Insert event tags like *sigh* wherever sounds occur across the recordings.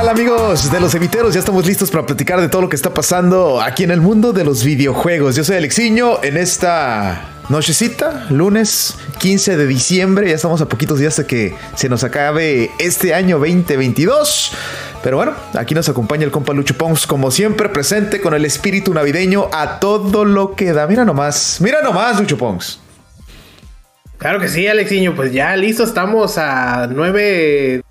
tal amigos de los eviteros? Ya estamos listos para platicar de todo lo que está pasando aquí en el mundo de los videojuegos. Yo soy Alexiño en esta nochecita, lunes 15 de diciembre. Ya estamos a poquitos días de que se nos acabe este año 2022. Pero bueno, aquí nos acompaña el compa Lucho Pons, como siempre, presente con el espíritu navideño a todo lo que da. Mira nomás, mira nomás, Lucho Pons. Claro que sí, Alexiño, pues ya listo, estamos a nueve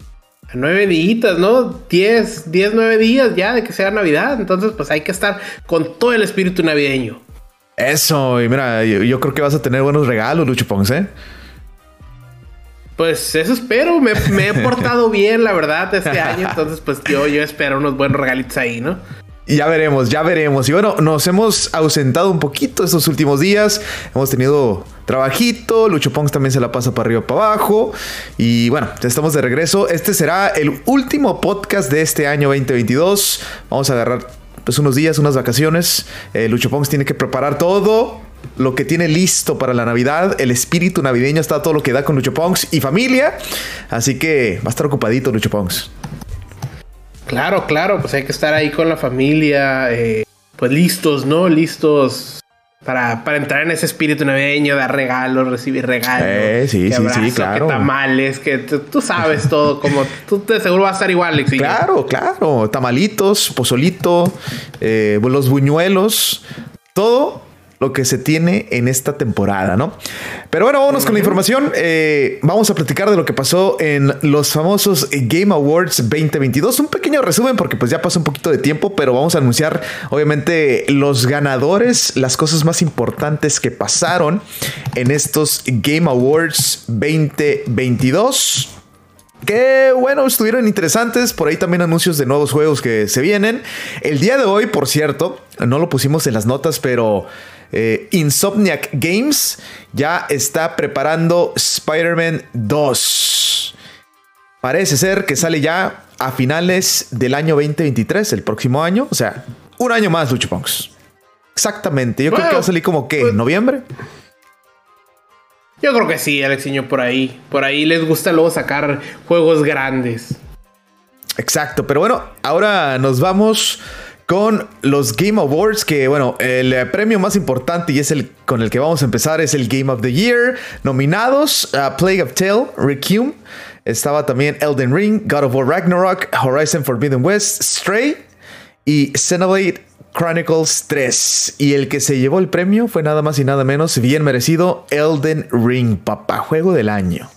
nueve días, ¿no? Diez, diez, nueve días ya de que sea Navidad. Entonces, pues hay que estar con todo el espíritu navideño. Eso, y mira, yo, creo que vas a tener buenos regalos, Lucho Ponce. ¿eh? Pues eso espero. Me, he *laughs* portado bien, la verdad, este año. Entonces, pues yo, yo espero unos buenos regalitos ahí, ¿no? Ya veremos, ya veremos. Y bueno, nos hemos ausentado un poquito estos últimos días. Hemos tenido trabajito. Lucho Pongs también se la pasa para arriba, para abajo. Y bueno, ya estamos de regreso. Este será el último podcast de este año 2022. Vamos a agarrar pues unos días, unas vacaciones. Eh, Lucho Pongs tiene que preparar todo lo que tiene listo para la Navidad. El espíritu navideño está todo lo que da con Lucho Pongs y familia. Así que va a estar ocupadito Lucho Pongs. Claro, claro, pues hay que estar ahí con la familia, eh, pues listos, ¿no? Listos para, para, entrar en ese espíritu navideño, dar regalos, recibir regalos. Eh, sí, sí, sí, claro. Que tamales, que tú, sabes todo, como tú te seguro vas a estar igual, Alex. Claro, claro. Tamalitos, pozolito, eh, los buñuelos, todo lo que se tiene en esta temporada, ¿no? Pero bueno, vámonos con la información. Eh, vamos a platicar de lo que pasó en los famosos Game Awards 2022. Un pequeño resumen porque pues ya pasó un poquito de tiempo, pero vamos a anunciar obviamente los ganadores, las cosas más importantes que pasaron en estos Game Awards 2022 que bueno, estuvieron interesantes. Por ahí también anuncios de nuevos juegos que se vienen. El día de hoy, por cierto, no lo pusimos en las notas, pero eh, Insomniac Games ya está preparando Spider-Man 2. Parece ser que sale ya a finales del año 2023, el próximo año. O sea, un año más, Lucho Punks. Exactamente. Yo creo que va a salir como que en pues, noviembre. Yo creo que sí, Alexiño, por ahí. Por ahí les gusta luego sacar juegos grandes. Exacto, pero bueno, ahora nos vamos con los Game Awards, que bueno, el premio más importante y es el con el que vamos a empezar es el Game of the Year. Nominados Plague of Tale, Requiem, estaba también Elden Ring, God of War Ragnarok, Horizon Forbidden West, Stray y Xenoblade Chronicles 3. Y el que se llevó el premio fue nada más y nada menos, bien merecido, Elden Ring, papá, juego del año.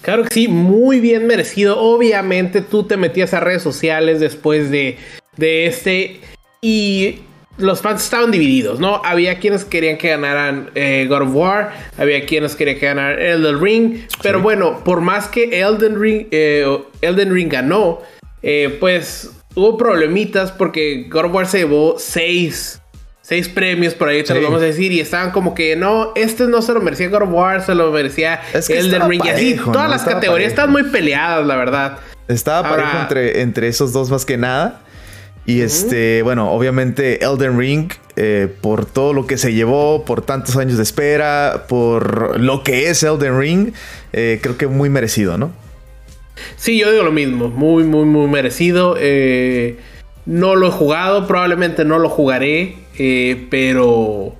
Claro que sí, muy bien merecido. Obviamente tú te metías a redes sociales después de de este. Y los fans estaban divididos, ¿no? Había quienes querían que ganaran eh, God of War, había quienes querían que ganaran Elden Ring, pero bueno, por más que Elden Ring, eh, Elden Ring ganó, eh, pues hubo problemitas porque God of War se llevó seis, seis premios por ahí, te lo vamos a decir, y estaban como que no, este no se lo merecía God of War, se lo merecía Elden Ring, y así todas las categorías estaban muy peleadas, la verdad. Estaba parejo entre, entre esos dos más que nada. Y este, bueno, obviamente Elden Ring, eh, por todo lo que se llevó, por tantos años de espera, por lo que es Elden Ring, eh, creo que muy merecido, ¿no? Sí, yo digo lo mismo, muy, muy, muy merecido. Eh, no lo he jugado, probablemente no lo jugaré, pero...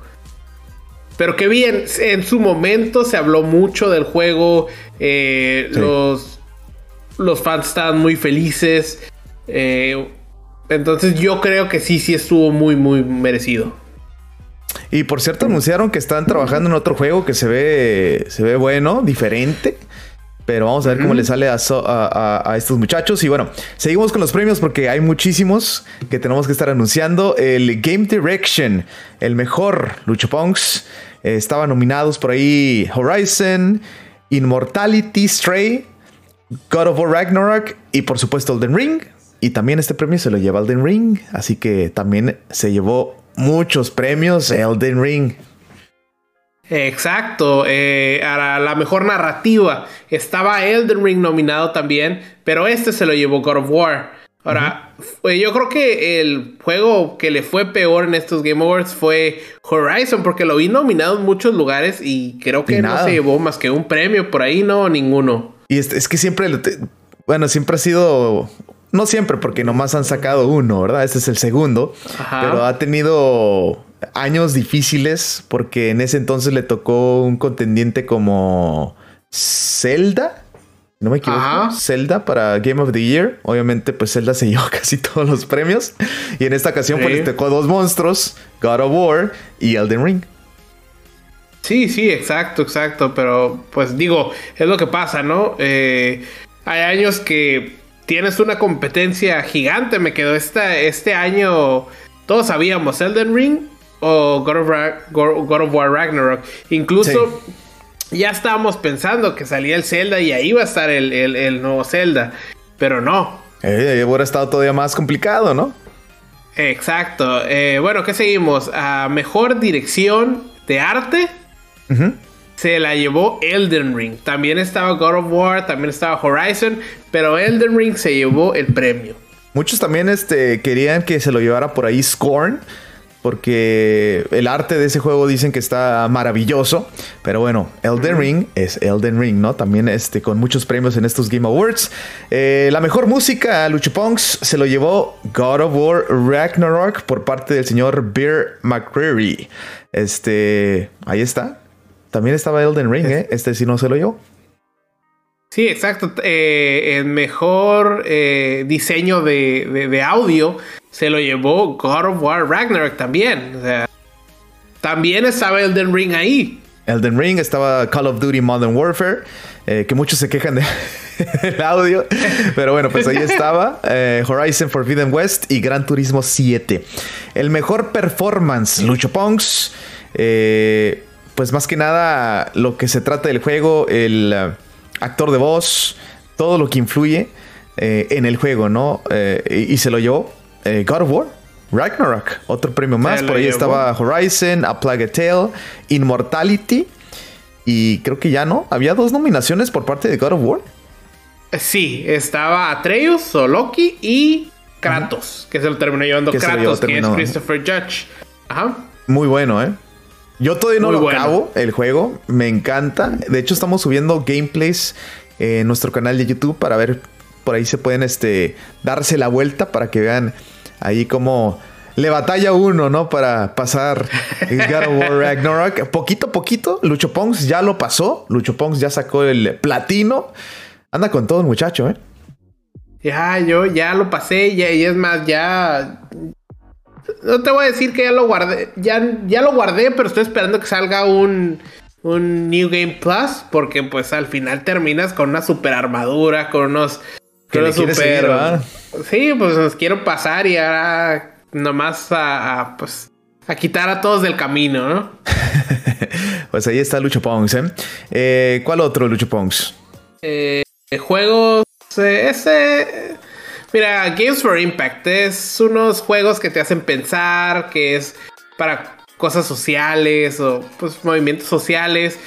Pero qué bien, en su momento se habló mucho del juego, los, los fans estaban muy felices. Entonces yo creo que sí, sí estuvo muy, muy merecido. Y por cierto, anunciaron que están trabajando en otro juego que se ve, se ve bueno, diferente. Pero vamos a ver cómo le sale a, a, estos muchachos. Y bueno, seguimos con los premios porque hay muchísimos que tenemos que estar anunciando. El Game Direction, el mejor Lucho Punks. Eh, estaban nominados por ahí Horizon, Immortality, Stray, God of War Ragnarok y por supuesto Elden Ring. Y también este premio se lo lleva Elden Ring, así que también se llevó muchos premios Elden Ring. Exacto, eh, a la mejor narrativa estaba Elden Ring nominado también, pero este se lo llevó God of War. Ahora, yo creo que el juego que le fue peor en estos Game Awards fue Horizon, porque lo vi nominado en muchos lugares y creo que no se llevó más que un premio por ahí, no, ninguno. Y es, es que siempre, bueno, siempre ha sido No siempre, porque nomás han sacado uno, ¿verdad? Este es el segundo. Pero ha tenido años difíciles porque en ese entonces le tocó un contendiente como Zelda. No me equivoco. Zelda para Game of the Year. Obviamente, pues Zelda se *laughs* llevó casi todos los premios. Y en esta ocasión, pues le tocó dos monstruos: God of War y Elden Ring. Sí, sí, exacto, exacto. Pero, pues digo, es lo que pasa, ¿no? Eh, hay años que tienes una competencia gigante. Me quedó esta, este año. Todos sabíamos Elden Ring o God of, War Ragnarok. Incluso ya estábamos pensando que salía el Zelda y ahí iba a estar el, nuevo Zelda. Pero no. Eh, hubiera estado todavía más complicado, ¿no? Exacto. Eh, bueno, ¿qué seguimos? A mejor dirección de arte. Se la llevó Elden Ring. También estaba God of War, también estaba Horizon, pero Elden Ring se llevó el premio. Muchos también este, querían que se lo llevara por ahí Scorn porque el arte de ese juego dicen que está maravilloso. Pero bueno, Elden Ring es Elden Ring, ¿no? También este, con muchos premios en estos Game Awards. Eh, la mejor música, Luchuponks, se lo llevó God of War Ragnarok por parte del señor Bear McCreary. Este, ahí está. También estaba Elden Ring, ¿eh? Este sí no se lo llevó. Sí, exacto. Eh, el mejor eh, diseño de, audio se lo llevó God of War Ragnarok también. O sea, también estaba Elden Ring ahí. Elden Ring estaba Call of Duty Modern Warfare, eh, que muchos se quejan *laughs* del audio, pero bueno, pues ahí *laughs* estaba Horizon Forbidden West y Gran Turismo 7. El mejor performance, Lucho Ponks, pues más que nada lo que se trata del juego, el actor de voz, todo lo que influye eh, en el juego, ¿no? Eh, y, se lo llevó eh, God of War. Ragnarok, otro premio más. Por ahí estaba Horizon, A Plague Tale, Immortality. Y creo que ya no. Había dos nominaciones por parte de God of War. Sí, estaba Atreus o Loki y Kratos, que se lo terminó llevando Kratos, que es Christopher Judge. Ajá. Muy bueno, ¿eh? Yo todavía no lo acabo el juego, me encanta. De hecho, estamos subiendo gameplays en nuestro canal de YouTube para ver por ahí se pueden este darse la vuelta para que vean ahí cómo le batalla uno, ¿no? Para pasar God of War Ragnarok. Poquito a poquito, Lucho Pongs ya lo pasó. Lucho Pongs ya sacó el platino. Anda con todo muchacho, ¿eh? Ya, yo ya lo pasé, y es más, ya no te voy a decir que ya lo guardé. Ya, ya lo guardé, pero estoy esperando que salga un, un New Game Plus. Porque pues al final terminas con una super armadura, con unos. Con super. sí, pues nos quiero pasar y ahora nomás a, pues a quitar a todos del camino, ¿no? *laughs* pues ahí está Lucho Pongs, ¿eh? eh cuál otro Lucho Pongs? Eh, juegos. Eh, ese. Mira, Games for Impact es unos juegos que te hacen pensar, que es para cosas sociales o pues movimientos sociales.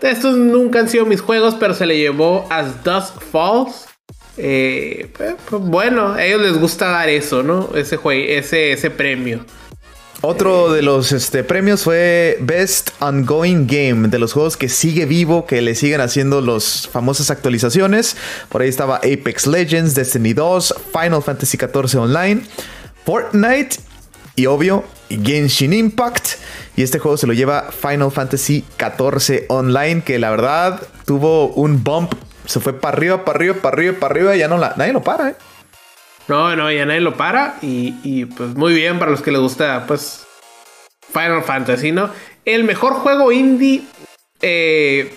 Estos nunca han sido mis juegos, pero se le llevó As Dusk Falls. Eh, pues, pues, bueno, a ellos les gusta dar eso, ¿no? Ese, ese, ese premio. Otro de los este, premios fue Best Ongoing Game, de los juegos que sigue vivo, que le siguen haciendo las famosas actualizaciones. Por ahí estaba Apex Legends, Destiny 2, Final Fantasy XIV Online, Fortnite y obvio Genshin Impact. Y este juego se lo lleva Final Fantasy XIV Online, que la verdad tuvo un bump. Se fue para arriba, para arriba, para arriba, para arriba. Ya no la, nadie lo para, ¿eh? No, no, ya nadie lo para. Y, pues muy bien para los que les gusta, pues, Final Fantasy, ¿no? El mejor juego indie. Eh,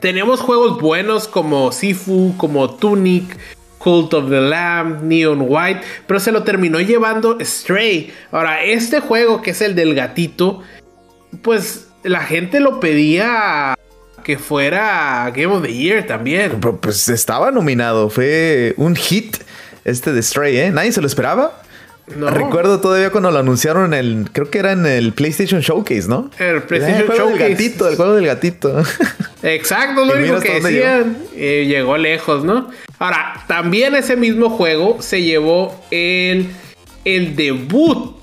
tenemos juegos buenos como Sifu, como Tunic, Cult of the Lamb, Neon White, pero se lo terminó llevando Stray. Ahora, este juego que es el del gatito, pues la gente lo pedía que fuera Game of the Year también. Pues estaba nominado, fue un hit este de Stray, ¿eh? Nadie se lo esperaba. No. Recuerdo todavía cuando lo anunciaron en el, creo que era en el PlayStation Showcase, ¿no? El PlayStation el juego Del gatito, el juego del gatito. Exacto, *laughs* lo único que decían. Eh, llegó lejos, ¿no? Ahora, también ese mismo juego se llevó el, el debut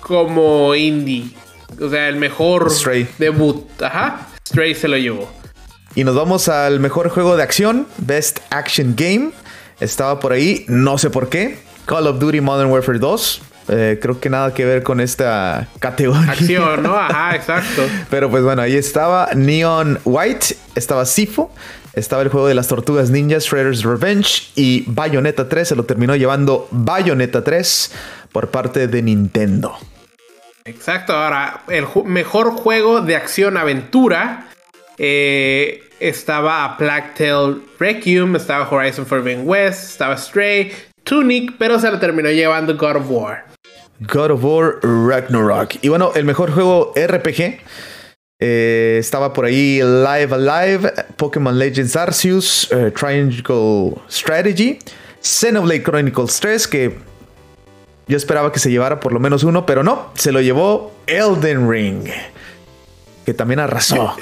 como indie. O sea, el mejor debut. Ajá. Stray se lo llevó. Y nos vamos al mejor juego de acción, Best Action Game. estaba por ahí, no sé por qué. Call of Duty Modern Warfare 2. Eh, creo que nada que ver con esta categoría. Acción, ¿no? *laughs* Ajá, exacto. Pero pues bueno, ahí estaba Neon White, estaba Sifo, estaba el juego de las tortugas ninjas, Shredder's Revenge y Bayonetta 3. Se lo terminó llevando Bayonetta 3 por parte de Nintendo. Exacto, ahora el mejor juego de acción-aventura eh, estaba a Plague Tale Requiem, estaba Horizon Forbidden West, estaba Stray, Tunic, pero se lo terminó llevando God of War. God of War Ragnarok. Y bueno, el mejor juego RPG eh, estaba por ahí Live Alive, Pokémon Legends Arceus, eh, Triangle Strategy, Xenoblade Chronicles 3, que yo esperaba que se llevara por lo menos uno, pero no, se lo llevó Elden Ring, que también arrasó.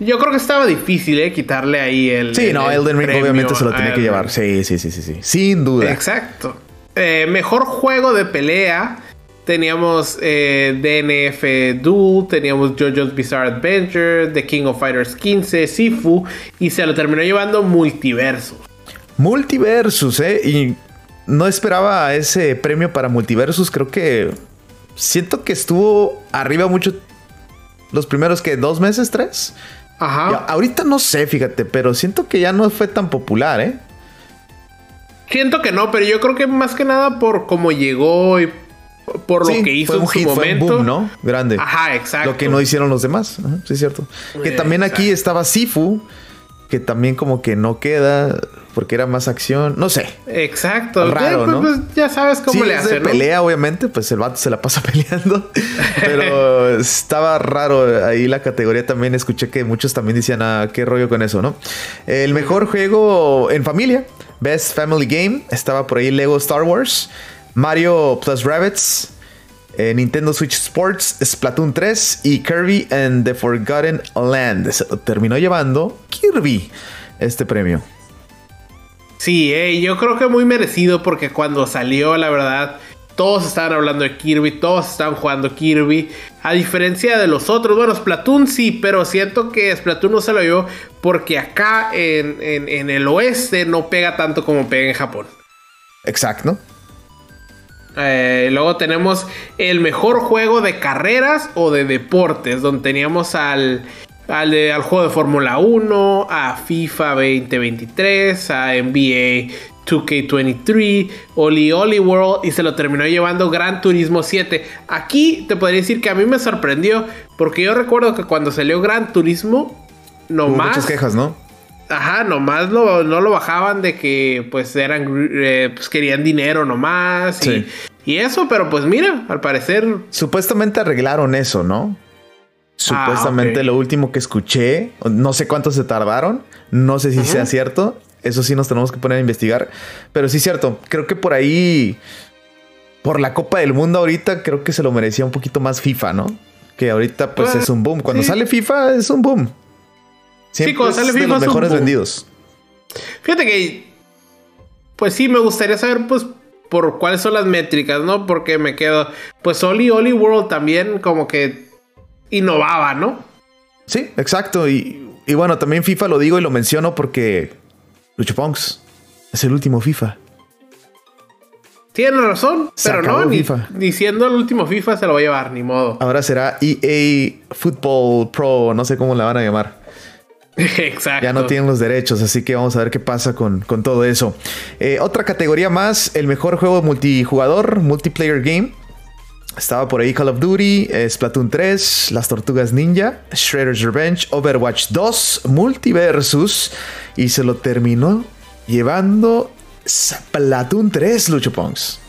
Yo creo que estaba difícil, ¿eh? Quitarle ahí el. Sí, no, Elden Ring obviamente se lo tenía que llevar. Sí, sí, sí, sí, sí. Sin duda. Exacto. Eh, mejor juego de pelea. Teníamos eh, DNF Duel, teníamos JoJo's Bizarre Adventure, The King of Fighters 15, Sifu, y se lo terminó llevando Multiversus. Multiversus, ¿eh? Y no esperaba ese premio para Multiversus. Creo que siento que estuvo arriba mucho los primeros que dos meses, tres. Ajá. ahorita no sé, fíjate, pero siento que ya no fue tan popular, ¿eh? Siento que no, pero yo creo que más que nada por cómo llegó y por lo que hizo en su momento. Fue un boom, ¿no? Grande. Ajá, exacto. Lo que no hicieron los demás. sí, es cierto. Que también aquí estaba Sifu, que también como que no queda porque era más acción, no sé. Exacto. Raro, pues, ¿no? Pues, ya sabes cómo le hace, pelea, obviamente, pues el vato se la pasa *laughs* peleando, pero estaba raro ahí la categoría también, escuché que muchos también decían, ah, qué rollo con eso, ¿no? El mejor juego en familia, Best Family Game, estaba por ahí Lego Star Wars, Mario Plus Rabbits, eh, Nintendo Switch Sports, Splatoon 3 y Kirby and the Forgotten Land. terminó llevando Kirby este premio. Sí, eh, yo creo que muy merecido porque cuando salió, la verdad, todos estaban hablando de Kirby, todos estaban jugando Kirby. A diferencia de los otros, bueno, Splatoon sí, pero siento que Splatoon no se lo dio porque acá en, el oeste no pega tanto como pega en Japón. Exacto. Eh, luego tenemos el mejor juego de carreras o de deportes, donde teníamos al al, juego de Fórmula 1, a FIFA 2023, a NBA 2K23, Oli Oli World y se lo terminó llevando Gran Turismo 7. Aquí te podría decir que a mí me sorprendió porque yo recuerdo que cuando salió Gran Turismo, nomás... muchas quejas, ¿no? Ajá, nomás no lo bajaban de que pues eran, eh, pues querían dinero nomás y, y eso, pero pues mira, al parecer... Supuestamente arreglaron eso, ¿no? Ah, Supuestamente lo último que escuché, no sé cuánto se tardaron, no sé si sea cierto, eso sí nos tenemos que poner a investigar, pero sí es cierto, creo que por ahí, por la Copa del Mundo ahorita, creo que se lo merecía un poquito más FIFA, ¿no? Que ahorita pues, pues es un boom, cuando sale FIFA es un boom. sí, cuando sale FIFA de los mejores vendidos. Fíjate que, pues sí, me gustaría saber pues por cuáles son las métricas, ¿no? Porque me quedo, pues Oli Oli World también como que innovaba, ¿no? Sí, exacto. Y, bueno, también FIFA lo digo y lo menciono porque Lucho Ponks es el último FIFA. Tiene razón, pero no, ni, diciendo el último FIFA se lo va a llevar, ni modo. Ahora será EA Football Pro, no sé cómo la van a llamar. *laughs* Exacto. Ya no tienen los derechos, así que vamos a ver qué pasa con, todo eso. Eh, otra categoría más, el mejor juego multijugador, multiplayer game. Estaba por ahí Call of Duty, Splatoon 3, Las Tortugas Ninja, Shredder's Revenge, Overwatch 2, Multiversus y se lo terminó llevando Splatoon 3, Lucho Pongs.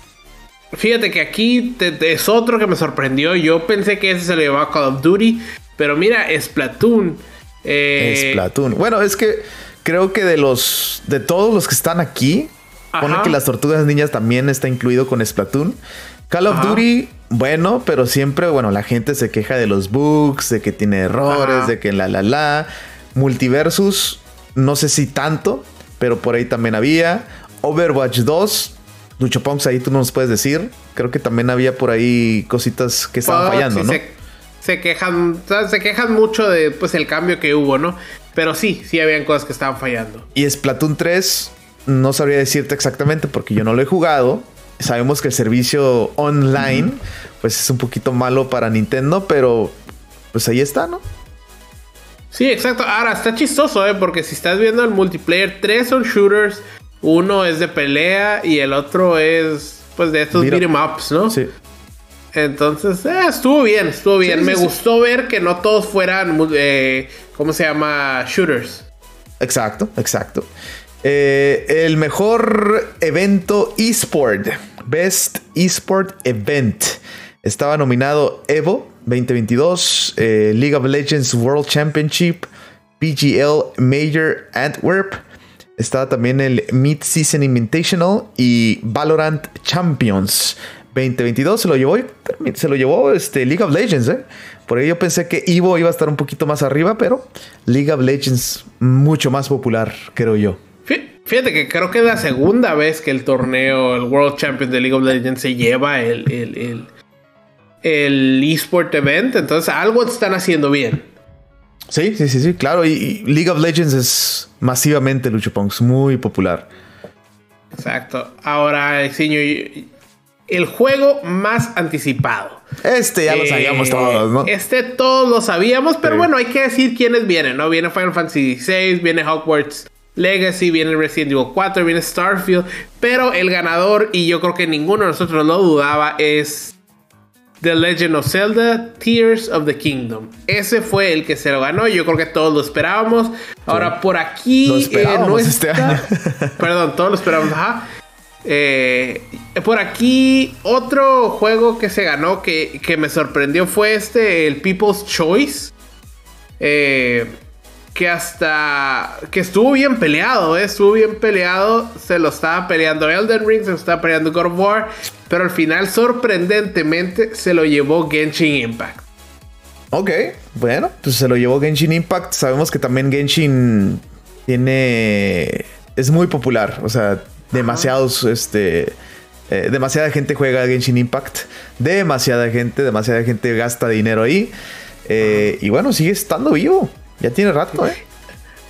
Fíjate que aquí es otro que me sorprendió. Yo pensé que ese se lo llevaba Call of Duty, pero mira, Splatoon. Eh... Splatoon. Bueno, es que creo que de los de todos los que están aquí, pone que las Tortugas Ninjas también está incluido con Splatoon. Call of Duty bueno, pero siempre, bueno, la gente se queja de los bugs, de que tiene errores, de que la la la. Multiversus, no sé si tanto, pero por ahí también había. Overwatch 2, Lucho Ponks, ahí tú nos puedes decir. Creo que también había por ahí cositas que estaban fallando, ¿no? Se, quejan, se quejan mucho de pues el cambio que hubo, ¿no? Pero sí, sí habían cosas que estaban fallando. Y Splatoon 3, no sabría decirte exactamente porque yo no lo he jugado. Sabemos que el servicio online, pues es un poquito malo para Nintendo, pero pues ahí está, ¿no? Sí, exacto. Ahora está chistoso, ¿eh? Porque si estás viendo el multiplayer, tres son shooters, uno es de pelea y el otro es, pues, de estos beat'em ups, ¿no? Sí. Entonces, eh, estuvo bien, estuvo bien. Me gustó ver que no todos fueran, eh, ¿cómo se llama? Shooters. Exacto, exacto. Eh, el mejor evento eSport, Best eSport Event. Estaba nominado Evo 2022, League of Legends World Championship, PGL Major Antwerp. Estaba también el Mid-Season Invitational y Valorant Champions 2022 se lo llevó, se lo llevó este League of Legends, ¿eh? Por ello yo pensé que Evo iba a estar un poquito más arriba, pero League of Legends mucho más popular, creo yo. Fíjate que creo que es la segunda vez que el torneo, el World Champion de League of Legends se lleva el, el, el, eSport Event, entonces algo están haciendo bien. Sí, sí, sí, sí, claro. Y, League of Legends es masivamente Lucho Punks, muy popular. Exacto. Ahora, señor el juego más anticipado. Este ya lo sabíamos eh, todos, ¿no? Este todos lo sabíamos, pero bueno, hay que decir quiénes vienen, ¿no? Viene Final Fantasy VI, viene Hogwarts Legacy, viene Resident Evil 4, viene Starfield, pero el ganador, y yo creo que ninguno de nosotros lo dudaba, es The Legend of Zelda Tears of the Kingdom. Ese fue el que se lo ganó. Yo creo que todos lo esperábamos. Ahora, por aquí. Lo esperábamos este año. *laughs* Perdón, todos lo esperábamos. Ajá. Eh, por aquí, otro juego que se ganó que, me sorprendió fue este, el People's Choice. Eh, que hasta. que estuvo bien peleado, eh, estuvo bien peleado. Se lo estaba peleando Elden Ring, se lo estaba peleando God of War. Pero al final, sorprendentemente, se lo llevó Genshin Impact. Ok, bueno, pues se lo llevó Genshin Impact. Sabemos que también Genshin tiene. es muy popular. O sea, demasiados, este, eh, demasiada gente juega Genshin Impact, demasiada gente, demasiada gente gasta dinero ahí. Eh, y bueno, sigue estando vivo. Ya tiene rato, ¿eh?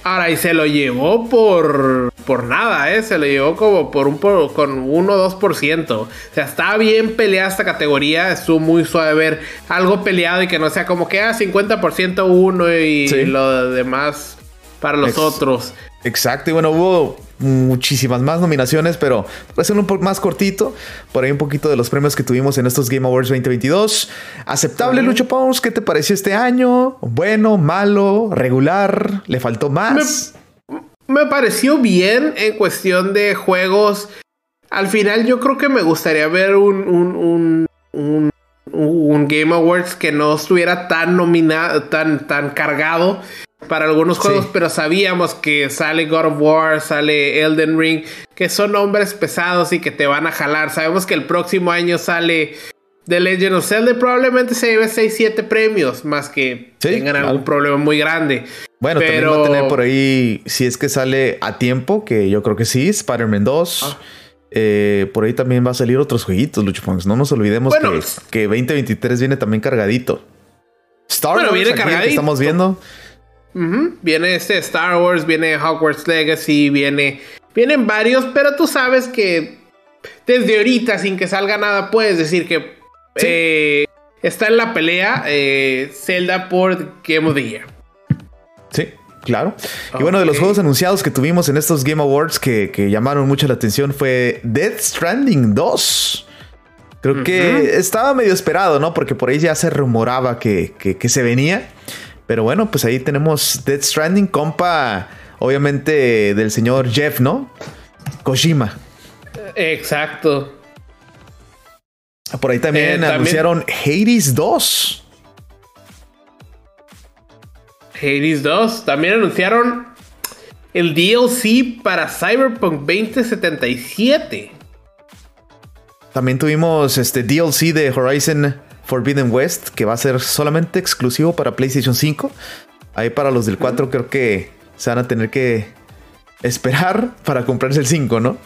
Ahora, y se lo llevó por, por nada, ¿eh? Se lo llevó como por un con 1 o 2%. O sea, está bien peleada esta categoría. Estuvo muy suave ver algo peleado y que no sea como que a 50% uno y lo demás para los otros. Exacto, y bueno, hubo muchísimas más nominaciones, pero a ser un poco más cortito. Por ahí un poquito de los premios que tuvimos en estos Game Awards 2022. Aceptable, Lucho Pons, ¿qué te pareció este año? ¿Bueno, malo, regular? ¿Le faltó más? Me, pareció bien en cuestión de juegos. Al final yo creo que me gustaría ver un, un, un, un Game Awards que no estuviera tan nominado, tan, tan cargado para algunos juegos, pero sabíamos que sale God of War, sale Elden Ring, que son nombres pesados y que te van a jalar. Sabemos que el próximo año sale The Legend of Zelda probablemente se lleve 6, 7 premios, más que tengan algún problema muy grande. Bueno, pero... también va a tener por ahí, si es que sale a tiempo, que yo creo que sí, Spider-Man 2. Ah. Eh, por ahí también va a salir otros jueguitos, Lucho No nos olvidemos que, que, 2023 viene también cargadito. Star Wars viene cargadito. estamos viendo. Viene este Star Wars, viene Hogwarts Legacy, viene. Vienen varios, pero tú sabes que desde ahorita, sin que salga nada, puedes decir que eh, está en la pelea eh, Zelda por Game of the Year. Sí, claro. Y bueno, de los juegos anunciados que tuvimos en estos Game Awards que, llamaron mucho la atención fue Death Stranding 2. Creo que estaba medio esperado, ¿no? Porque por ahí ya se rumoraba que, que se venía. Pero bueno, pues ahí tenemos Dead Stranding, compa, obviamente del señor Jeff, ¿no? Kojima. Exacto. Por ahí también, eh, anunciaron Hades 2. Hades 2. También anunciaron el DLC para Cyberpunk 2077. También tuvimos este DLC de Horizon Forbidden West, que va a ser solamente exclusivo para PlayStation 5. Ahí para los del 4 creo que se van a tener que esperar para comprarse el 5, ¿no?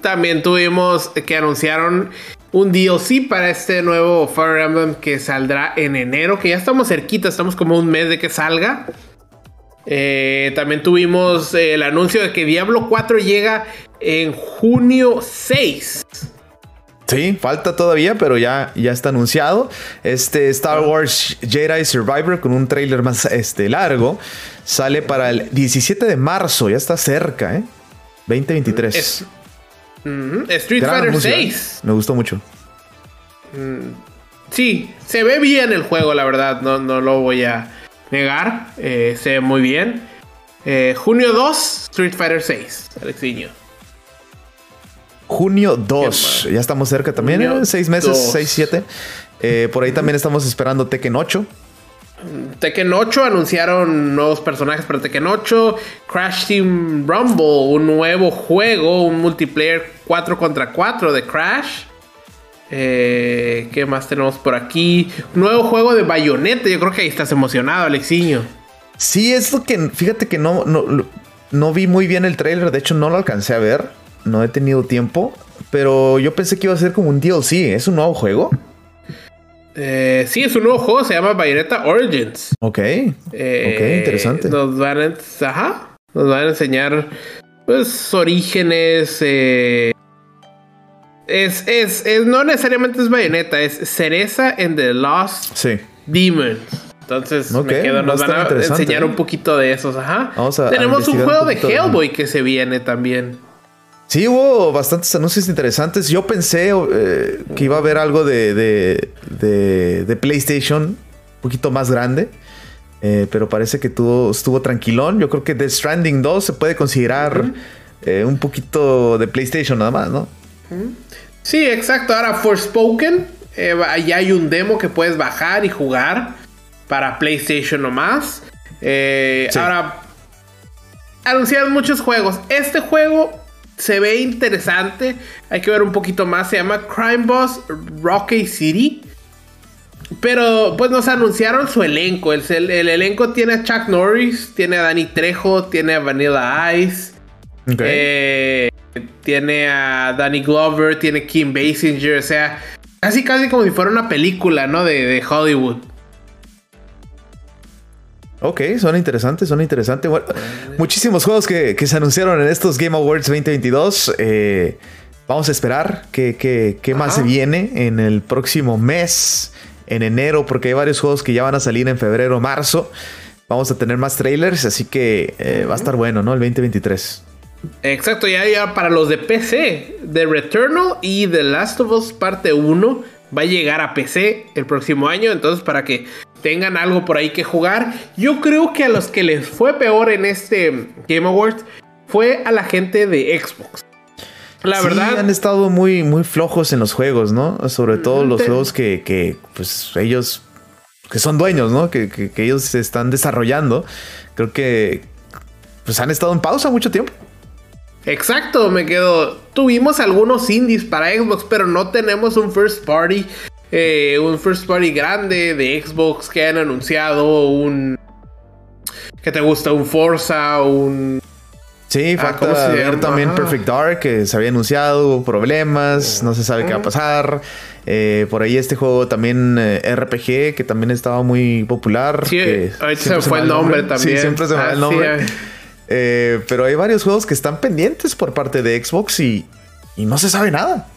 También tuvimos que anunciaron un DLC para este nuevo Fire Emblem que saldrá en enero, que ya estamos cerquita, estamos como un mes de que salga. Eh, también tuvimos el anuncio de que Diablo 4 llega en junio 6. Sí, falta todavía, pero ya, ya está anunciado. Este Star Wars Jedi Survivor con un trailer más este, largo sale para el 17 de marzo, ya está cerca, ¿eh? 2023. Street Fighter 6. Me gustó mucho. Mm, sí, se ve bien el juego, la verdad, no, no lo voy a negar. Eh, se ve muy bien. Eh, junio 2, Street Fighter 6, Alexiño. Junio 2, ya estamos cerca también, ¿eh? seis meses, 6, 7. por ahí también estamos esperando Tekken 8. Tekken 8 anunciaron nuevos personajes para Tekken 8. Crash Team Rumble, un nuevo juego, un multiplayer 4 contra 4 de Crash. Eh, ¿Qué más tenemos por aquí? nuevo juego de Bayonetta. Yo creo que ahí estás emocionado, Alexiño. Sí, es lo que. Fíjate que no, no, no vi muy bien el trailer. De hecho, no lo alcancé a ver. No he tenido tiempo. Pero yo pensé que iba a ser como un DLC. ¿Es un nuevo juego? Eh, sí, es un nuevo juego, se llama Bayonetta Origins. Ok. Eh, ok, interesante. Nos van a, ajá, nos van a enseñar, pues, orígenes. Eh, es, es, es, no necesariamente es Bayonetta, es Cereza en The Lost Demons. Entonces, me quedo, nos van a enseñar un poquito de esos, ajá. Tenemos un juego de Hellboy que se viene también. Sí, hubo bastantes anuncios interesantes. Yo pensé eh, que iba a haber algo de, de, PlayStation un poquito más grande. Eh, pero parece que todo estuvo tranquilón. Yo creo que The Stranding 2 se puede considerar eh, un poquito de PlayStation nada más, ¿no? Sí, exacto. Ahora Forspoken, ya hay un demo que puedes bajar y jugar para PlayStation nomás. Ahora, anunciaron muchos juegos. Este juego se ve interesante. Hay que ver un poquito más. Se llama Crime Boss Rocky City. Pero pues nos anunciaron su elenco. El, elenco tiene a Chuck Norris, tiene a Danny Trejo, tiene a Vanilla Ice. Eh, tiene a Danny Glover, tiene a Kim Basinger. O sea, casi casi como si fuera una película, ¿no? de Hollywood. Ok, son interesantes, son interesantes. muchísimos juegos que, se anunciaron en estos Game Awards 2022. Eh, vamos a esperar qué más se viene en el próximo mes, en enero, porque hay varios juegos que ya van a salir en febrero, marzo. Vamos a tener más trailers, así que eh, va a estar bueno, ¿no? El 2023. Exacto, ya, ya para los de PC, The Returnal y The Last of Us parte 1 va a llegar a PC el próximo año, entonces para que tengan algo por ahí que jugar. Yo creo que a los que les fue peor en este Game Awards fue a la gente de Xbox. La sí, verdad. Han estado muy, muy flojos en los juegos, ¿no? Sobre todo los juegos que, pues, ellos, que son dueños, ¿no? Que, que, que ellos se están desarrollando. Creo que, pues, han estado en pausa mucho tiempo. Exacto, me quedo. Tuvimos algunos indies para Xbox, pero no tenemos un first party eh, un first party grande de Xbox que han anunciado un... ¿Qué te gusta? Un Forza, un... Sí, ah, falta ver también Perfect Dark, que se había anunciado, problemas, no se sabe qué va a pasar. Eh, por ahí este juego también eh, RPG, que también estaba muy popular. Sí, ahorita se, fue el nombre, también. Sí, siempre se me va el ah, nombre. pero hay varios juegos que están pendientes por parte de Xbox y, y no se sabe nada.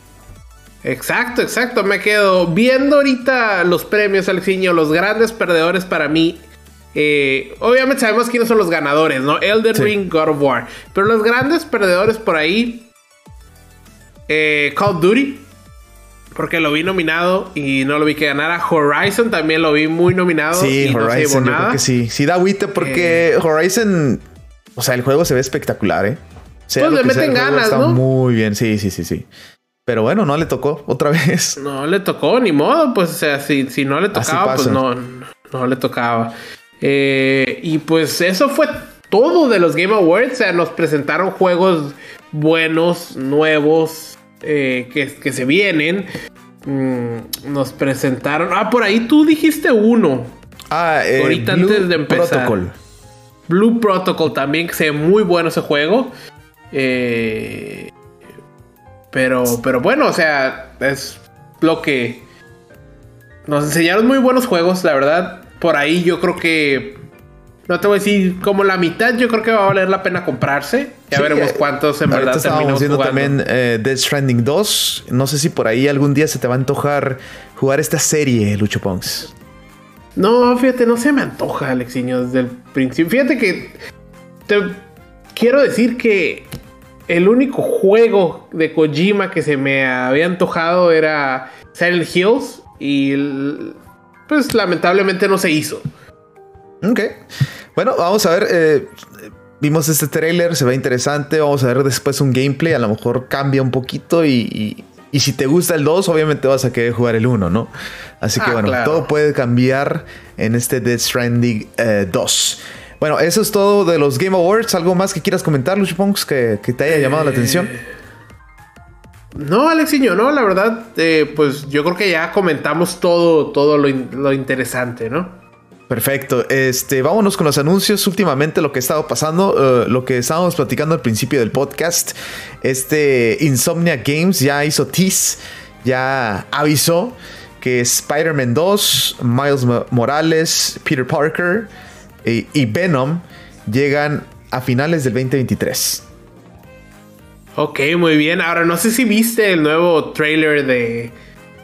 Exacto, exacto. Me quedo viendo ahorita los premios, Alexiño, los grandes perdedores para mí. Eh, obviamente sabemos quiénes son los ganadores, ¿no? Elden Ring, God of War. Pero los grandes perdedores por ahí. Eh, Call of Duty. Porque lo vi nominado y no lo vi que ganara. Horizon también lo vi muy nominado. Sí, Horizon, yo creo que sí. Sí, da agüite porque eh. Horizon. O sea, el juego se ve espectacular, ¿eh? pues le meten ganas, está Muy bien, sí, sí, sí, sí. Pero bueno, no le tocó otra *laughs* vez. No le tocó, ni modo. Pues, o sea, si, si no le tocaba, pues no, no le tocaba. Eh, y pues eso fue todo de los Game Awards. O sea, nos presentaron juegos buenos, nuevos, eh, que, se vienen. Mm, nos presentaron. Ah, por ahí tú dijiste uno. Ah, eh, Ahorita antes de empezar. Protocol. Blue Protocol también, que se ve muy bueno ese juego. Eh, pero, pero bueno, o sea, es lo que nos enseñaron muy buenos juegos, la verdad. Por ahí yo creo que no te voy a decir como la mitad, yo creo que va a valer la pena comprarse. Ya veremos cuántos en verdad terminamos viendo también eh, Death Stranding 2. No sé si por ahí algún día se te va a antojar jugar esta serie, Lucho Ponks. No, fíjate, no se me antoja, Alexiño, desde el principio. Fíjate que te quiero decir que el único juego de Kojima que se me había antojado era Silent Hills y pues lamentablemente no se hizo. Ok. Bueno, vamos a ver. Eh, vimos este trailer, se ve interesante. Vamos a ver después un gameplay. A lo mejor cambia un poquito y, y, si te gusta el 2, obviamente vas a querer jugar el 1, ¿no? Así que ah, bueno, todo puede cambiar en este Dead Stranding 2. Eh, bueno, eso es todo de los Game Awards. ¿Algo más que quieras comentar, Lucho que, que te haya llamado la atención? Eh, no, Alexiño, no, la verdad, pues yo creo que ya comentamos todo, todo lo, lo interesante, ¿no? Perfecto. Este, vámonos con los anuncios. Últimamente lo que ha estado pasando, eh, lo que estábamos platicando al principio del podcast, este Insomnia Games ya hizo tease, ya avisó que Spider-Man 2, Miles Morales, Peter Parker y, y Venom llegan a finales del 2023. Ok, muy bien. Ahora no sé si viste el nuevo trailer de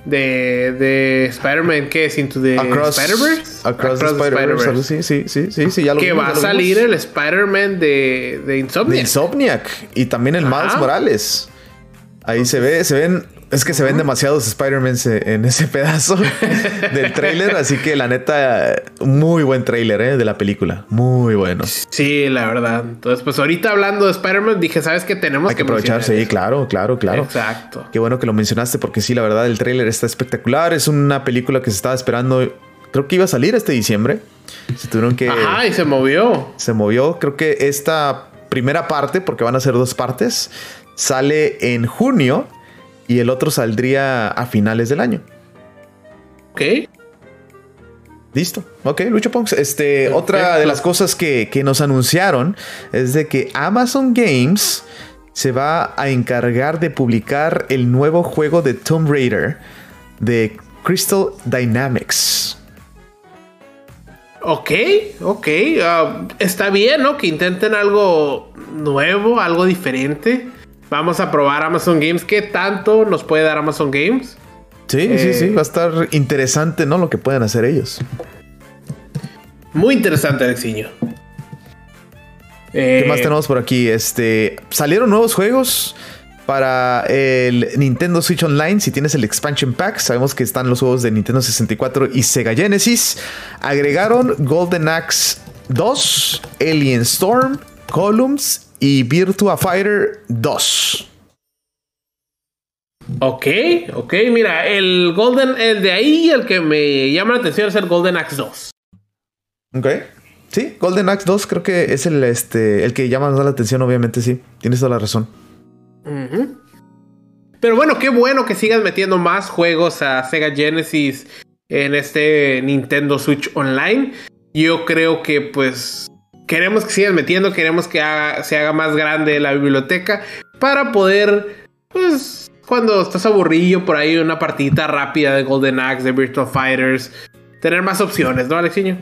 de, de Spider-Man, ¿qué es? ¿Into the Spider-Verse? Across, the Spider-Verse. sí, sí, sí, sí, sí, ya lo Que va a salir el Spider-Man de, de Insomniac. De Insomniac. Y también el Miles Morales. Ahí se ve, se ven es que se ven demasiados Spider-Man en ese *laughs* pedazo *laughs* del trailer, así que la neta, muy buen trailer ¿eh? de la película. Muy bueno. Sí, la verdad. Entonces, pues ahorita hablando de Spider-Man, dije, ¿sabes qué tenemos Hay que, aprovechar? Sí, claro, claro, claro. Exacto. Qué bueno que lo mencionaste porque sí, la verdad, el trailer está espectacular. Es una película que se estaba esperando, creo que iba a salir este diciembre. Se tuvieron que... Ajá, y se movió. Se movió. Creo que esta primera parte, porque van a ser dos partes, sale en junio y el otro saldría a finales del año. Ok. Listo. Ok, Lucho Ponks. Este, otra de las cosas que, nos anunciaron es de que Amazon Games se va a encargar de publicar el nuevo juego de Tomb Raider de Crystal Dynamics. Ok, ok. Ah, está bien, ¿no? Que intenten algo nuevo, algo diferente. Vamos a probar Amazon Games. ¿Qué tanto nos puede dar Amazon Games? Sí, sí, sí. Eh, va a estar interesante, ¿no? Lo que pueden hacer ellos. Muy interesante, Alexiño. ¿Qué más eh, tenemos por aquí? Este. Salieron nuevos juegos para el Nintendo Switch Online. Si tienes el Expansion Pack, sabemos que están los juegos de Nintendo 64 y Sega Genesis. Agregaron Golden Axe 2, Alien Storm, Columns y Virtua Fighter 2. Ok, ok, mira, el Golden, el de ahí, el que me llama la atención es el Golden Axe 2. Ok. Sí, Golden Axe 2 creo que es el, este, el que llama la atención, obviamente, sí. Tienes toda la razón. Pero bueno, qué bueno que sigas metiendo más juegos a Sega Genesis en este Nintendo Switch Online. Yo creo que pues queremos que sigan metiendo, queremos que se haga más grande la biblioteca para poder, pues, cuando estás aburrido por ahí, una partidita rápida de Golden Axe, de Virtual Fighters, tener más opciones, ¿no, Alexiño?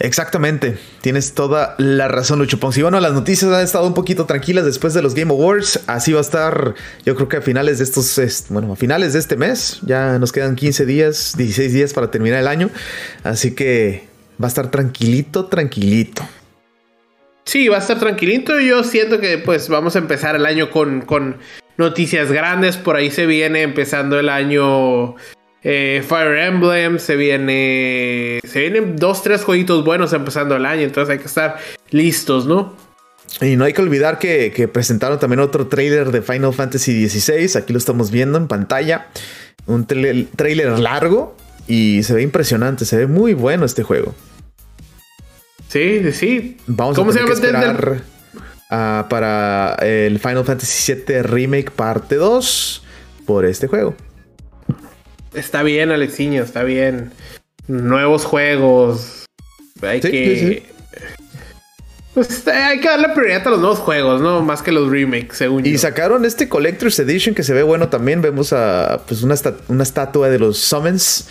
Exactamente, tienes toda la razón, Lucho Ponce. Y bueno, las noticias han estado un poquito tranquilas después de los Game Awards. Así va a estar, yo creo que a finales de estos, bueno, a finales de este mes, ya nos quedan 15 días, 16 días para terminar el año. Así que va a estar tranquilito, tranquilito. Sí, va a estar tranquilito. Yo siento que pues vamos a empezar el año con, con noticias grandes. Por ahí se viene empezando el año eh, Fire Emblem. Se viene. Se vienen dos, tres jueguitos buenos empezando el año. Entonces hay que estar listos, ¿no? Y no hay que olvidar que, presentaron también otro trailer de Final Fantasy XVI. Aquí lo estamos viendo en pantalla. Un trailer largo y se ve impresionante. Se ve muy bueno este juego. Sí, sí. Vamos ¿Cómo a se llama esperar uh, para el Final Fantasy VII Remake parte 2 por este juego. Está bien, Alexiño, está bien. Nuevos juegos. Hay que. Pues hay que darle prioridad a los nuevos juegos, ¿no? Más que los remakes, según y sacaron este Collector's Edition que se ve bueno también. Vemos a pues una, una estatua de los Summons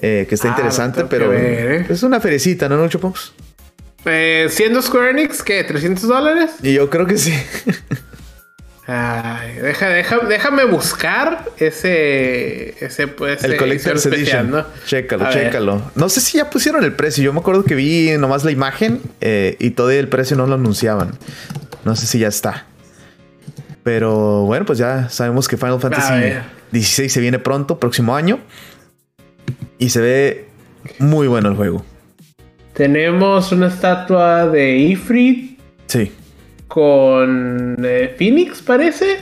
eh, que está ah, interesante, pero ¿eh? es una ferecita, ¿no, Nocho Eh, siendo Square Enix, ¿qué? ¿300 dólares? Y yo creo que sí. Ay, deja, deja, déjame buscar ese. ese pues, el Collector's Edition. ¿no? Chécalo, chécalo. No sé si ya pusieron el precio. Yo me acuerdo que vi nomás la imagen eh, y todavía el precio no lo anunciaban. No sé si ya está. Pero bueno, pues ya sabemos que Final Fantasy XVI se viene pronto, próximo año. Y se ve muy bueno el juego. Tenemos una estatua de Ifrit. Sí con eh, Phoenix, parece.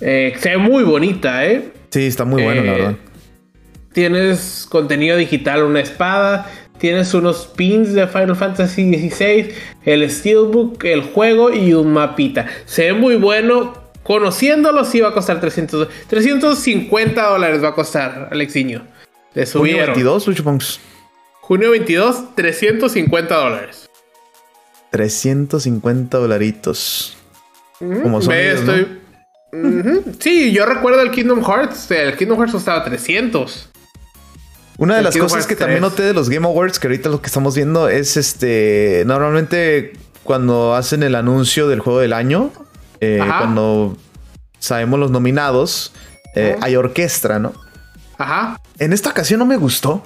Eh, se ve muy bonita, ¿eh? Sí, está muy bueno, la eh, verdad. Tienes contenido digital, una espada. Tienes unos pins de Final Fantasy XVI, el Steelbook, el juego y un mapita. Se ve muy bueno. Conociéndolo, sí va a costar 300, 350 dólares va a costar, Alexiño. Le subieron. Junio 22, Lucho Junio 22, 350 dólares. 350 dolaritos. Como son estoy... Sí, yo recuerdo el Kingdom Hearts. El Kingdom Hearts costaba 300. Una de las cosas que también noté de los Game Awards, que ahorita lo que estamos viendo es este. Normalmente, cuando hacen el anuncio del juego del año, eh, cuando sabemos los nominados, eh, hay orquesta, ¿no? Ajá. En esta ocasión no me gustó.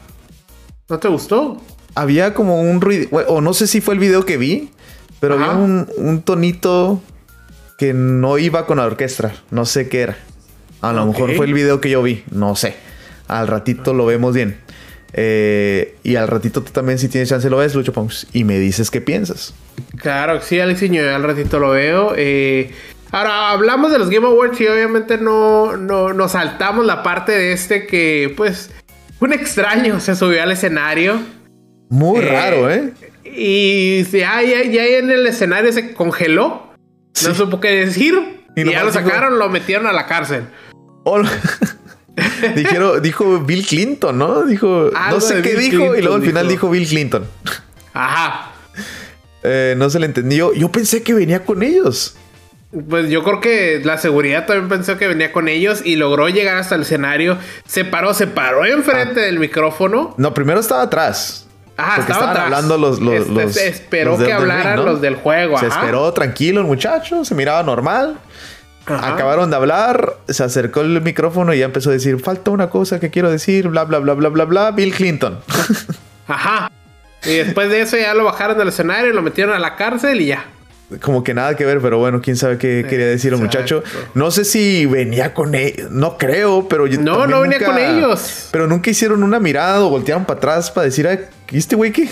¿No te gustó? Había como un ruido, o no sé si fue el video que vi, pero había un, tonito que no iba con la orquesta. No sé qué era. A lo mejor fue el video que yo vi. No sé. Al ratito lo vemos bien. Eh, y al ratito tú también, si tienes chance, lo ves, Lucho Pongs. Y me dices qué piensas. Claro, sí, Alexiño, al ratito lo veo. Eh, ahora, hablamos de los Game Awards y obviamente no, no nos saltamos la parte de este que, pues, un extraño se subió al escenario. Muy eh, raro, ¿eh? Y ya, ya, en el escenario se congeló. No supo qué decir. Y, ya lo sacaron, lo metieron a la cárcel. *laughs* Dijeron, dijo Bill Clinton, ¿no? Dijo, no sé qué dijo, y luego al final dijo. Bill Clinton. Ajá. Eh, no se le entendió. Yo pensé que venía con ellos. Pues yo creo que la seguridad también pensó que venía con ellos y logró llegar hasta el escenario. Se paró, se paró enfrente ah. del micrófono. No, primero estaba atrás. Ajá, estaban hablando los, los, este, esperó que hablaran los del juego. Se esperó tranquilo el muchacho, se miraba normal. Acabaron de hablar, se acercó el micrófono y ya empezó a decir, falta una cosa que quiero decir, bla, bla, bla, bla, bla, bla, Bill Clinton. Ajá. Y después de eso ya lo bajaron del escenario, lo metieron a la cárcel y ya como que nada que ver, pero bueno, quién sabe qué quería decir el muchacho. No sé si venía con ellos, no creo, pero yo No, no venía con ellos. Pero nunca hicieron una mirada o voltearon para atrás para decir, ay, ¿este güey qué?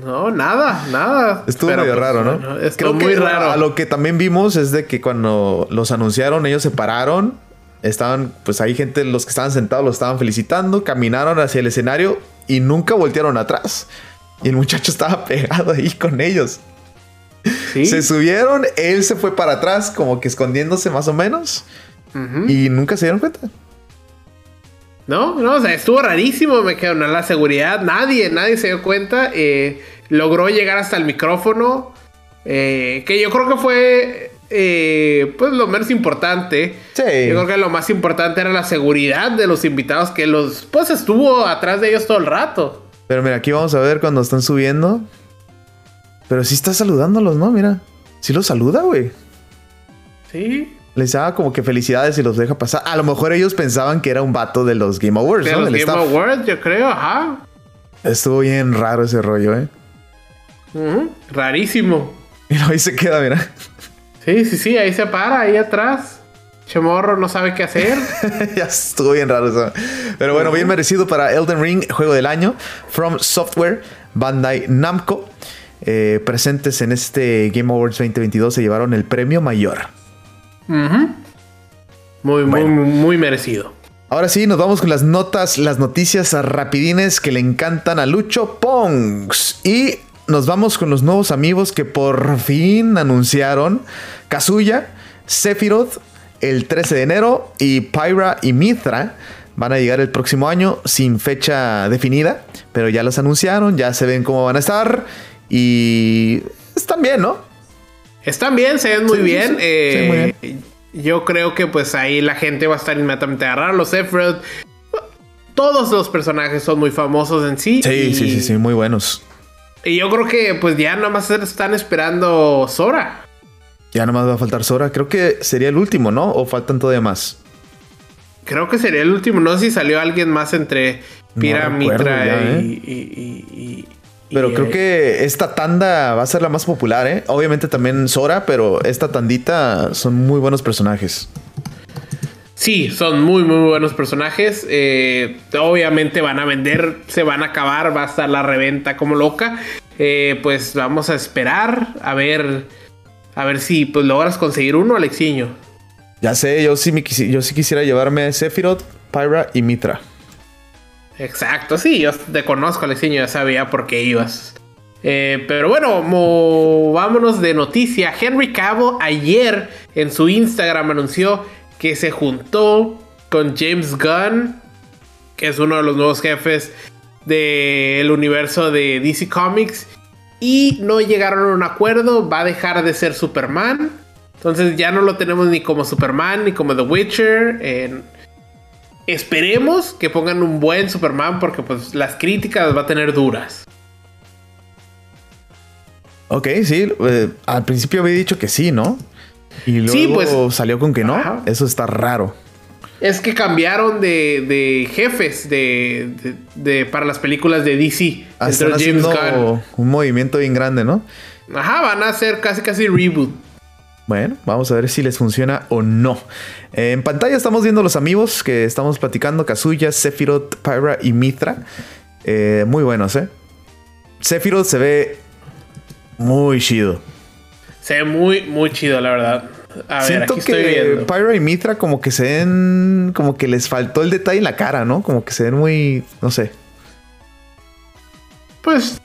No, nada, nada. Estuvo medio pues, raro, ¿no? Estuvo muy raro. A lo que también vimos es de que cuando los anunciaron, ellos se pararon. Estaban, pues ahí gente, los que estaban sentados los estaban felicitando, caminaron hacia el escenario y nunca voltearon atrás. Y el muchacho estaba *laughs* pegado ahí con ellos. Se subieron, él se fue para atrás, como que escondiéndose más o menos. Y nunca se dieron cuenta. No, no, o sea, estuvo rarísimo, me quedó en la seguridad. Nadie, nadie se dio cuenta. Eh, logró llegar hasta el micrófono. Eh, que yo creo que fue eh, pues lo menos importante. Sí. Yo creo que lo más importante era la seguridad de los invitados, que los pues estuvo atrás de ellos todo el rato. Pero mira, aquí vamos a ver cuando están subiendo. Pero sí está saludándolos, ¿no? Mira. Sí los saluda, güey. Sí. Les da como que felicidades y los deja pasar. A lo mejor ellos pensaban que era un vato de los Game Awards, de Los Game Awards, yo creo, ajá. Estuvo bien raro ese rollo, ¿eh? Rarísimo. *laughs* Y ahí se queda, mira. Sí, sí, sí, ahí se para, ahí atrás. Chamorro no sabe qué hacer. *laughs* ya estuvo bien raro eso. Pero bueno, bien merecido para Elden Ring, juego del año. From Software, Bandai Namco. Eh, presentes en este Game Awards 2022 se llevaron el premio mayor. Muy, muy, muy merecido. Ahora sí, nos vamos con las notas, las noticias rapidines que le encantan a Lucho Pongs. Y nos vamos con los nuevos amigos que por fin anunciaron Kazuya, Sephiroth el 13 de enero y Pyra y Mithra van a llegar el próximo año sin fecha definida, pero ya los anunciaron, ya se ven cómo van a estar y están bien, ¿no? Están bien, se ven muy, bien. Eh, yo creo que pues ahí la gente va a estar inmediatamente a agarrar los Sephiroth. Todos los personajes son muy famosos en sí. Sí, sí, sí, sí, muy buenos. Y yo creo que pues ya nada más están esperando Sora. Ya nada más va a faltar Sora. Creo que sería el último, ¿no? ¿O faltan todavía más? Creo que sería el último. No sé si salió alguien más entre Pira, Mitra ¿eh? y, Pero creo que esta tanda va a ser la más popular, ¿eh? Obviamente también Sora, pero esta tandita son muy buenos personajes. Sí, son muy, muy buenos personajes. Eh, obviamente van a vender, se van a acabar, va a estar la reventa como loca. Eh, pues vamos a esperar a ver, a ver si pues, logras conseguir uno, Alexiño. Ya sé, yo sí, me yo sí quisiera llevarme a Sephiroth, Pyra y Mitra. Exacto, sí, yo te conozco, Alexiño, ya sabía por qué ibas. Eh, pero bueno, vámonos de noticia. Henry Cabo ayer en su Instagram anunció que se juntó con James Gunn, que es uno de los nuevos jefes del universo de DC Comics, y no llegaron a un acuerdo, va a dejar de ser Superman. Entonces ya no lo tenemos ni como Superman ni como The Witcher. Esperemos que pongan un buen Superman porque pues las críticas va a tener duras. Ok, sí, eh, al principio había dicho que sí, ¿no? Y luego pues, salió con que no. Eso está raro. Es que cambiaron de, jefes de, para las películas de DC. Ah, haciendo un movimiento bien grande, ¿no? Ajá, van a hacer casi casi reboot. Bueno, vamos a ver si les funciona o no. en pantalla estamos viendo los amigos que estamos platicando: Kazuya, Sephiroth, Pyra y Mitra. Eh, muy buenos, ¿eh? Sephiroth se ve muy chido. Se ve muy, muy chido, la verdad. A Siento ver, aquí que estoy viendo. Pyro y Mitra como que se ven... Como que les faltó el detalle en la cara, ¿no? Como que se ven muy... No sé. Pues...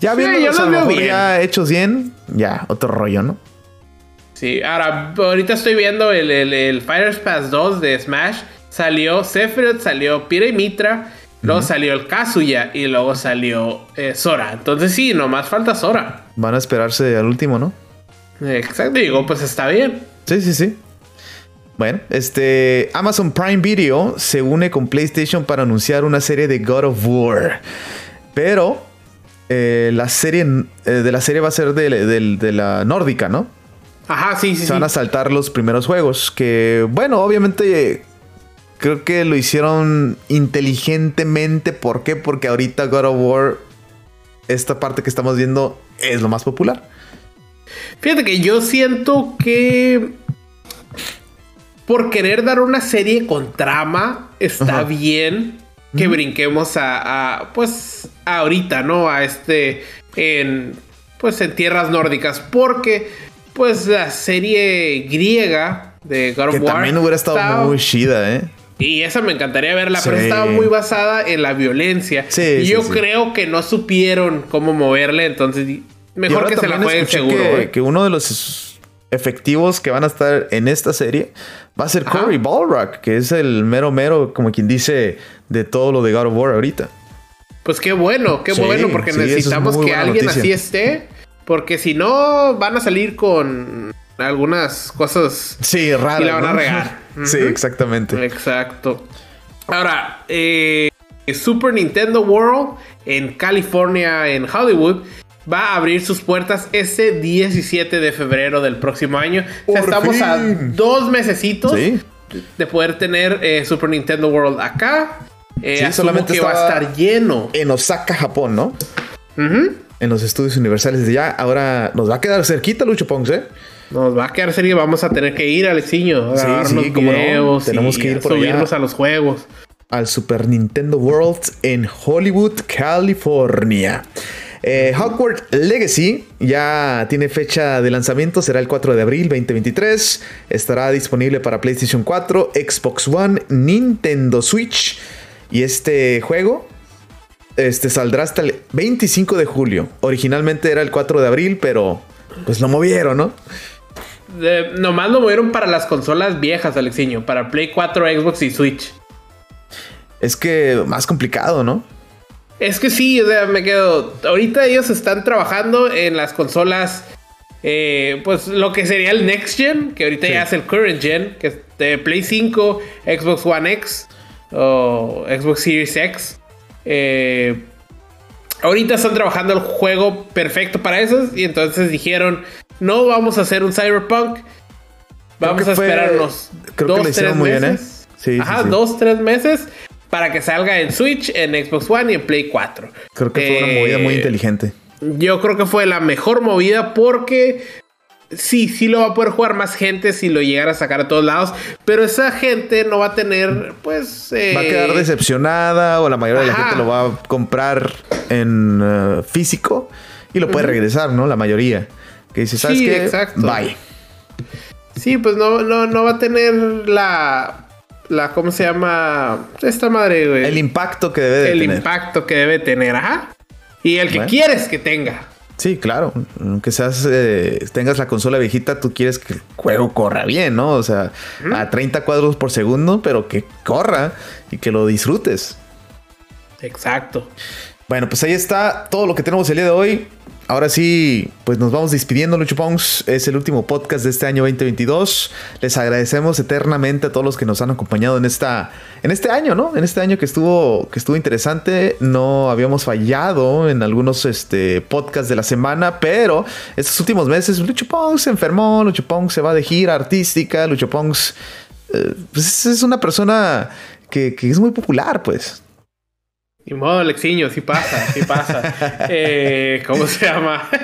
Ya sí, viendo ya hechos bien, ya, otro rollo, ¿no? Sí, ahora, ahorita estoy viendo el, el, Fighters Pass 2 de Smash. Salió Sephiroth, salió Pyra y Mitra. Luego salió el Kazuya y luego salió eh, Sora. Entonces sí, nomás falta Sora. Van a esperarse al último, ¿no? Exacto, digo, pues está bien. Sí, sí, sí. Bueno, este Amazon Prime Video se une con PlayStation para anunciar una serie de God of War. Pero eh, la serie eh, de la serie va a ser de, la nórdica, ¿no? Ajá, sí, sí. Se van a saltar los primeros juegos. Que, bueno, obviamente creo que lo hicieron inteligentemente. ¿Por qué? Porque ahorita God of War, esta parte que estamos viendo, es lo más popular. Fíjate que yo siento que por querer dar una serie con trama, está bien que brinquemos a, pues, ahorita, ¿no? A este, en, pues, en tierras nórdicas, porque, pues, la serie griega de God of que también hubiera estado muy chida, ¿eh? Y esa me encantaría verla, pero estaba muy basada en la violencia. Sí, y yo creo que no supieron cómo moverle, entonces mejor que se la jueguen seguro. Que, que, uno de los efectivos que van a estar en esta serie va a ser Corey Balrock, que es el mero mero, como quien dice, de todo lo de God of War ahorita. Pues qué bueno, qué bueno, porque necesitamos que alguien así esté. Porque si no, van a salir con algunas cosas. Sí, raras. Y la van a regar. *laughs* Sí, exactamente. Exacto. Ahora, eh, Super Nintendo World en California, en Hollywood, va a abrir sus puertas este 17 de febrero del próximo año. estamos a dos mesecitos de poder tener eh, Super Nintendo World acá. Eh, solamente que va a estar lleno. En Osaka, Japón, ¿no? En los estudios universales de ya. Ahora nos va a quedar cerquita, Lucho Pongs, ¿eh? Nos va a quedar serio vamos a tener que ir, Alexiño. A sí, sí, videos Tenemos que ir por subirnos a los juegos. Al Super Nintendo World en Hollywood, California. Eh, Hogwarts Legacy ya tiene fecha de lanzamiento, será el 4 de abril 2023. Estará disponible para PlayStation 4, Xbox One, Nintendo Switch. Y este juego este, saldrá hasta el 25 de julio. Originalmente era el 4 de abril, pero pues lo movieron, ¿no? nomás lo movieron para las consolas viejas, Alexiño, para Play 4, Xbox y Switch. Es que más complicado, ¿no? Es que sí, o sea, me quedo. Ahorita ellos están trabajando en las consolas. Eh, pues lo que sería el Next Gen, que ahorita ya es el Current Gen, que es de Play 5, Xbox One X o Xbox Series X. Eh, ahorita están trabajando el juego perfecto para eso. Y entonces dijeron, no vamos a hacer un Cyberpunk. Vamos a esperarnos dos, tres meses. Sí, Ajá, dos, tres meses para que salga en Switch, en Xbox One y en Play 4. Creo que fue una movida muy eh, inteligente. Yo creo que fue la mejor movida porque sí, sí lo va a poder jugar más gente si lo llegara a sacar a todos lados, pero esa gente no va a tener, pues... va a quedar eh, decepcionada o la mayoría de la gente lo va a comprar en eh, físico y lo puede regresar, ¿no? La mayoría. Que dice, ¿sabes qué? Exacto. Bye. Sí, pues no, no, no va a tener la... La, ¿cómo se llama? Esta madre, güey. El impacto que debe de tener. El impacto que debe tener, ajá. Y el que quieres que tenga. Sí, claro. Aunque seas, eh, tengas la consola viejita, tú quieres que el juego corra bien, ¿no? O sea, a 30 cuadros por segundo, pero que corra y que lo disfrutes. Exacto. Bueno, pues ahí está todo lo que tenemos el día de hoy. Ahora sí, pues nos vamos despidiendo, Lucho Es el último podcast de este año 2022. Les agradecemos eternamente a todos los que nos han acompañado en esta, en este año, ¿no? En este año que estuvo, que estuvo interesante. No habíamos fallado en algunos este, podcasts de la semana, pero estos últimos meses Lucho se enfermó, Lucho se va de gira artística, Lucho eh, pues es una persona que es muy popular, pues. Y modo, Alexiño, sí pasa, sí pasa. *laughs* Eh, ¿Cómo se llama? *laughs*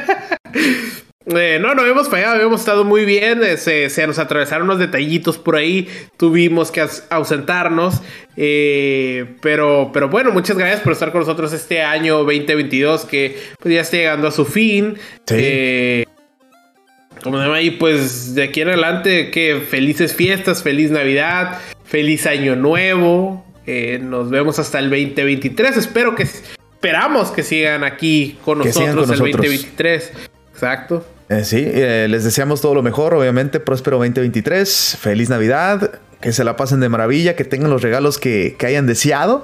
Eh, no, no hemos fallado, hemos estado muy bien. Eh, se, nos atravesaron unos detallitos por ahí. Tuvimos que ausentarnos. pero, pero bueno, muchas gracias por estar con nosotros este año 2022 que pues, ya está llegando a su fin. Sí. como se llama? Y pues de aquí en adelante, que felices fiestas, feliz Navidad, feliz Año Nuevo. Eh, nos vemos hasta el 2023. Espero que esperamos que sigan aquí con nosotros el 2023. Exacto. Eh, sí, eh, les deseamos todo lo mejor, obviamente, próspero 2023, feliz Navidad, que se la pasen de maravilla, que tengan los regalos que, hayan deseado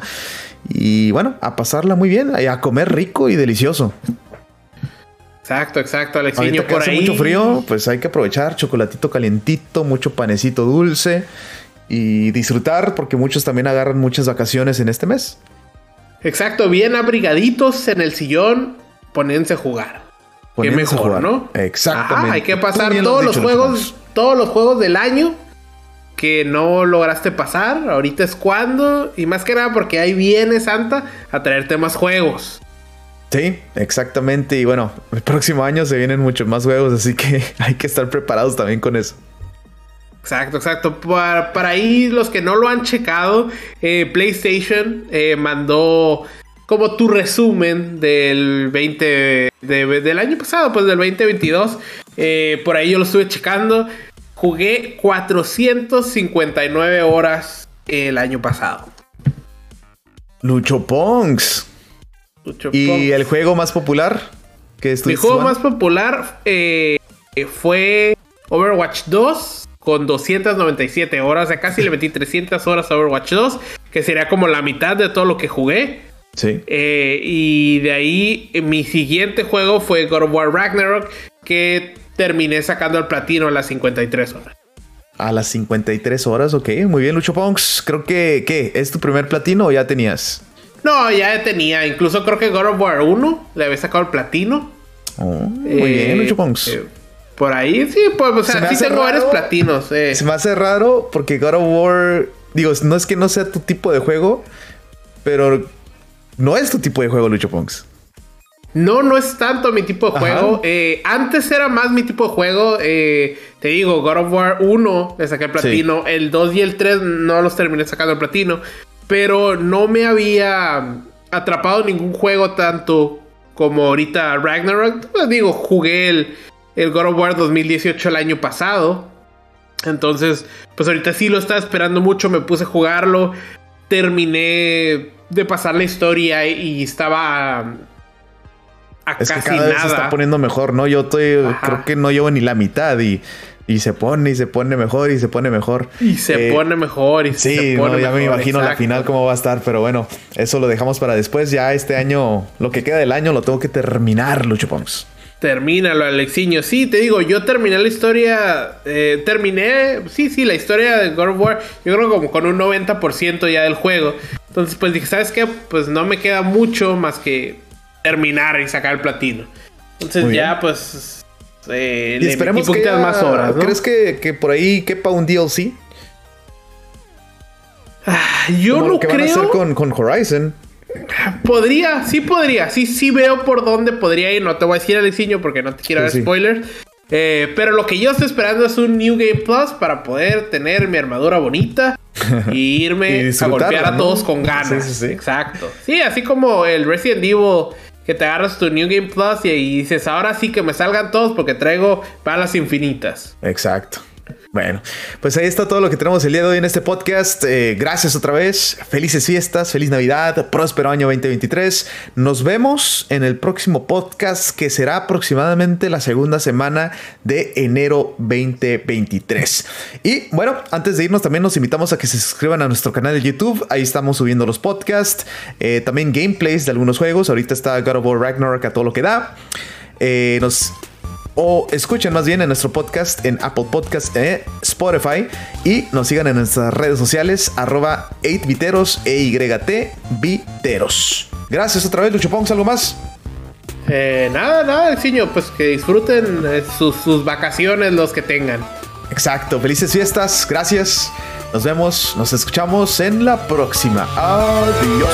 y bueno, a pasarla muy bien, a comer rico y delicioso. Exacto, exacto, Alex. por hace mucho frío, pues hay que aprovechar chocolatito calientito, mucho panecito dulce y disfrutar porque muchos también agarran muchas vacaciones en este mes. Exacto, bien abrigaditos en el sillón, ponense a jugar. Qué mejor, ¿no? Exactamente. hay que pasar todos los juegos, todos los juegos del año que no lograste pasar. Ahorita es cuando y más que nada porque ahí viene Santa a traerte más juegos. Sí, exactamente. Y bueno, el próximo año se vienen muchos más juegos, así que *laughs* hay que estar preparados también con eso. Exacto, exacto. Para, ahí los que no lo han checado, eh, PlayStation eh, mandó como tu resumen del 20 del año pasado, pues del 2022. Eh, por ahí yo lo estuve checando. Jugué 459 horas el año pasado. Lucho Ponks. ¿Y el juego más popular que El juego más popular fue Overwatch 2 con 297 horas. O sea, casi le metí *laughs* 300 horas a Overwatch 2, que sería como la mitad de todo lo que jugué. Sí. Eh, y de ahí mi siguiente juego fue God of War Ragnarok, que terminé sacando el platino a las 53 horas. A las 53 horas, ok. Muy bien, Lucho Ponks. Creo que, ¿qué? ¿Es tu primer platino o ya tenías? No, ya tenía. Incluso creo que God of War 1 le había sacado el platino. Oh, muy bien, Lucho Ponks. Eh, por ahí, sí, pues, o sea, sí tengo varios platinos. Eh. Se me hace raro porque God of War, digo, no es que no sea tu tipo de juego, pero no es tu tipo de juego, Lucho Punks. No, no es tanto mi tipo de juego. Eh, antes era más mi tipo de juego. Eh, te digo, God of War 1 le saqué el platino. El 2 y el 3 no los terminé sacando el platino. Pero no me había atrapado ningún juego tanto como ahorita Ragnarok. Pues digo, jugué el el God of War 2018 el año pasado. Entonces, pues ahorita sí lo estaba esperando mucho, me puse a jugarlo, terminé de pasar la historia y estaba a es casi que cada Vez se está poniendo mejor, ¿no? Yo estoy, creo que no llevo ni la mitad y, y, se pone y se pone mejor y se pone mejor. Y se eh, pone mejor y sí, se pone ya me imagino la final cómo va a estar, pero bueno, eso lo dejamos para después. Ya este año, lo que queda del año lo tengo que terminar, Lucho Pons. Termínalo, Alexiño. Sí, te digo, yo terminé la historia. Eh, terminé, sí, sí, la historia de God of War. Yo creo como con un 90% ya del juego. Entonces, pues dije, ¿sabes qué? Pues no me queda mucho más que terminar y sacar el platino. Entonces ya pues eh, y esperemos que más horas. ¿Crees que, que, por ahí quepa un DLC? Ah, yo no creo. Van a hacer con, con Horizon. Podría, sí podría. Sí, sí veo por dónde podría ir. No te voy a decir Alexinho porque no te quiero dar spoilers. Eh, pero lo que yo estoy esperando es un New Game Plus para poder tener mi armadura bonita *laughs* y irme a golpear a todos con ganas. Exacto. Sí, así como el Resident Evil que te agarras tu New Game Plus y, dices, ahora sí que me salgan todos porque traigo balas infinitas. Exacto. Bueno, pues ahí está todo lo que tenemos el día de hoy en este podcast. Eh, gracias otra vez. Felices fiestas, feliz Navidad, próspero año 2023. Nos vemos en el próximo podcast que será aproximadamente la segunda semana de enero 2023. Y bueno, antes de irnos también nos invitamos a que se suscriban a nuestro canal de YouTube. Ahí estamos subiendo los podcasts, eh, también gameplays de algunos juegos. Ahorita está God of War Ragnarok a todo lo que da. Eh, nos o escuchen más bien en nuestro podcast en Apple Podcast, eh, Spotify y nos sigan en nuestras redes sociales arroba 8viteros, e viteros. Gracias otra vez, Lucho Pongs, ¿algo más? Eh, nada, nada, Ciño, pues que disfruten eh, sus, sus vacaciones los que tengan. Exacto, felices fiestas, gracias. Nos vemos, nos escuchamos en la próxima. Adiós.